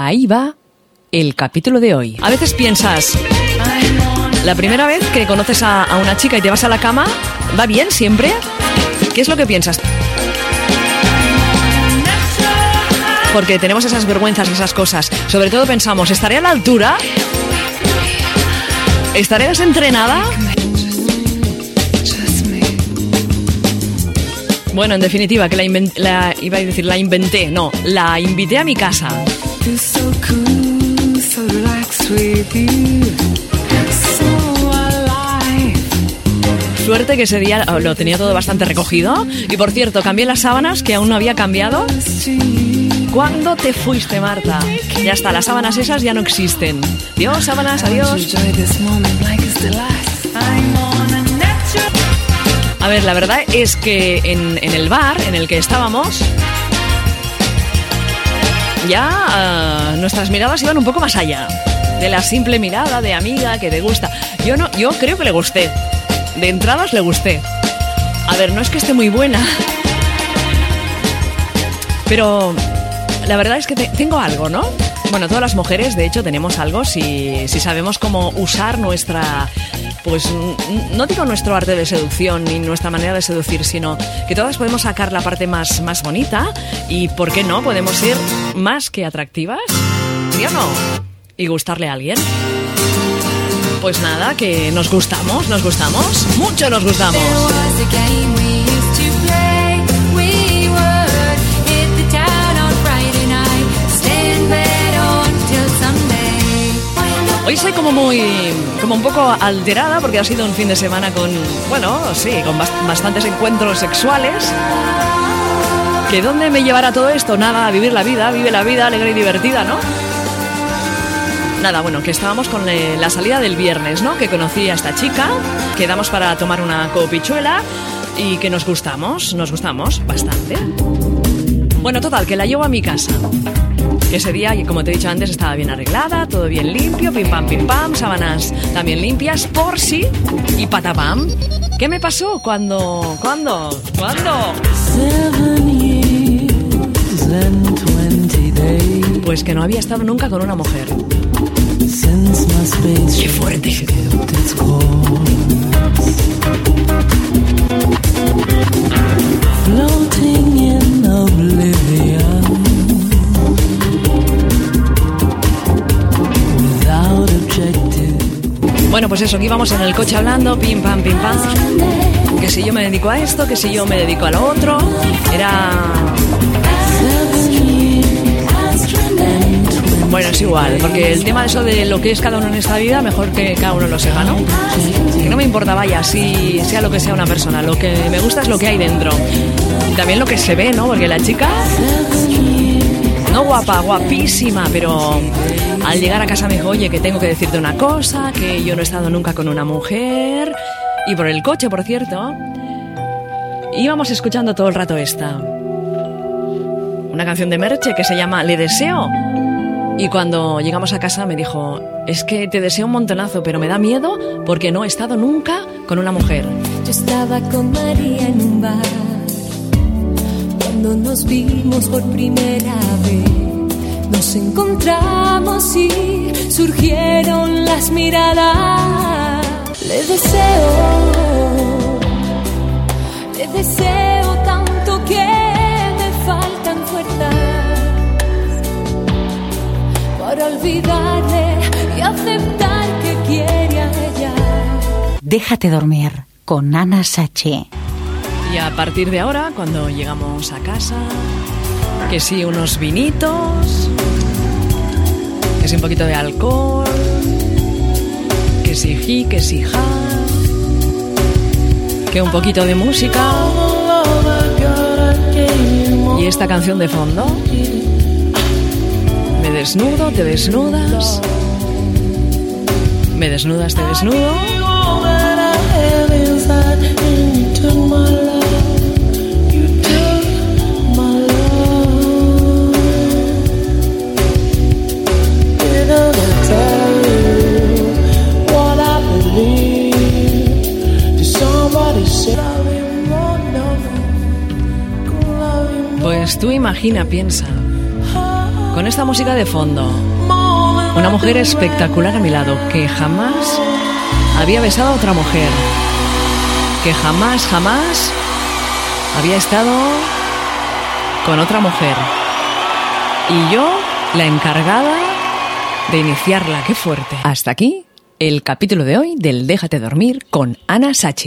Ahí va el capítulo de hoy. A veces piensas, la primera vez que conoces a, una chica y te vas a la cama, ¿va bien siempre? ¿Qué es lo que piensas? Porque tenemos esas vergüenzas y esas cosas. Sobre todo pensamos, ¿estaré a la altura? ¿Estaré desentrenada? Bueno, en definitiva, que la, la- iba a decir, la inventé, no, la invité a mi casa. Suerte que ese día lo tenía todo bastante recogido. Y por cierto, cambié las sábanas que aún no había cambiado. ¿Cuándo te fuiste, Marta? Ya está, las sábanas esas ya no existen. Dios, sábanas, adiós. A ver, la verdad es que en, en el bar en el que estábamos, ya ah, nuestras miradas iban un poco más allá de la simple mirada de amiga que te gusta. Yo no, yo creo que le gusté. De entradas le gusté. A ver, no es que esté muy buena, pero la verdad es que te- tengo algo, ¿no? Bueno, todas las mujeres, de hecho, tenemos algo si, si sabemos cómo usar nuestra, pues no digo nuestro arte de seducción ni nuestra manera de seducir, sino que todas podemos sacar la parte más, más bonita y, ¿por qué no? Podemos ser más que atractivas, ¿sí o no? Y gustarle a alguien. Pues nada, que nos gustamos, nos gustamos, mucho nos gustamos. Estoy como muy, como un poco alterada porque ha sido un fin de semana con, bueno, sí, con bast- bastantes encuentros sexuales. ¿Que dónde me llevará todo esto? Nada, a vivir la vida, vive la vida alegre y divertida, ¿no? Nada, bueno, que estábamos con eh, la salida del viernes, ¿no? Que conocí a esta chica, quedamos para tomar una copichuela y que nos gustamos, nos gustamos bastante. Bueno, total, que la llevo a mi casa. Que ese día, como te he dicho antes, estaba bien arreglada, todo bien limpio, pim pam, pim pam, sábanas también limpias, por si y patapam. ¿Qué me pasó cuando, cuándo, cuándo? Pues que no había estado nunca con una mujer. ¡Qué fuerte! Floating pues eso, que íbamos en el coche hablando, pim pam, pim pam. Que si yo me dedico a esto, que si yo me dedico a lo otro. Era. Bueno, es igual, porque el tema de eso de lo que es cada uno en esta vida, mejor que cada uno lo sepa, ¿no? Que no me importa, vaya, si sea lo que sea una persona, lo que me gusta es lo que hay dentro. También lo que se ve, ¿no? Porque la chica no guapa, guapísima, pero al llegar a casa me dijo, oye, que tengo que decirte una cosa, que yo no he estado nunca con una mujer. Y por el coche, por cierto, íbamos escuchando todo el rato esta. Una canción de Merche que se llama Le Deseo. Y cuando llegamos a casa me dijo, es que te deseo un montonazo, pero me da miedo porque no he estado nunca con una mujer. Yo estaba con María en un bar cuando nos vimos por primera vez. Nos encontramos y surgieron las miradas. Le deseo, le deseo tanto que me faltan fuerzas para olvidarle y aceptar que quiere a ella. Déjate dormir con Ana Saché. Y a partir de ahora, cuando llegamos a casa, que sí unos vinitos, que sí un poquito de alcohol, que sí ji, que sí ja, que un poquito de música y esta canción de fondo. Me desnudo, te desnudas. Me desnudas, te desnudo. Tú imagina, piensa, con esta música de fondo. Una mujer espectacular a mi lado que jamás había besado a otra mujer. Que jamás, jamás había estado con otra mujer. Y yo, la encargada de iniciarla. Qué fuerte. Hasta aquí el capítulo de hoy del Déjate dormir con Ana Sachi.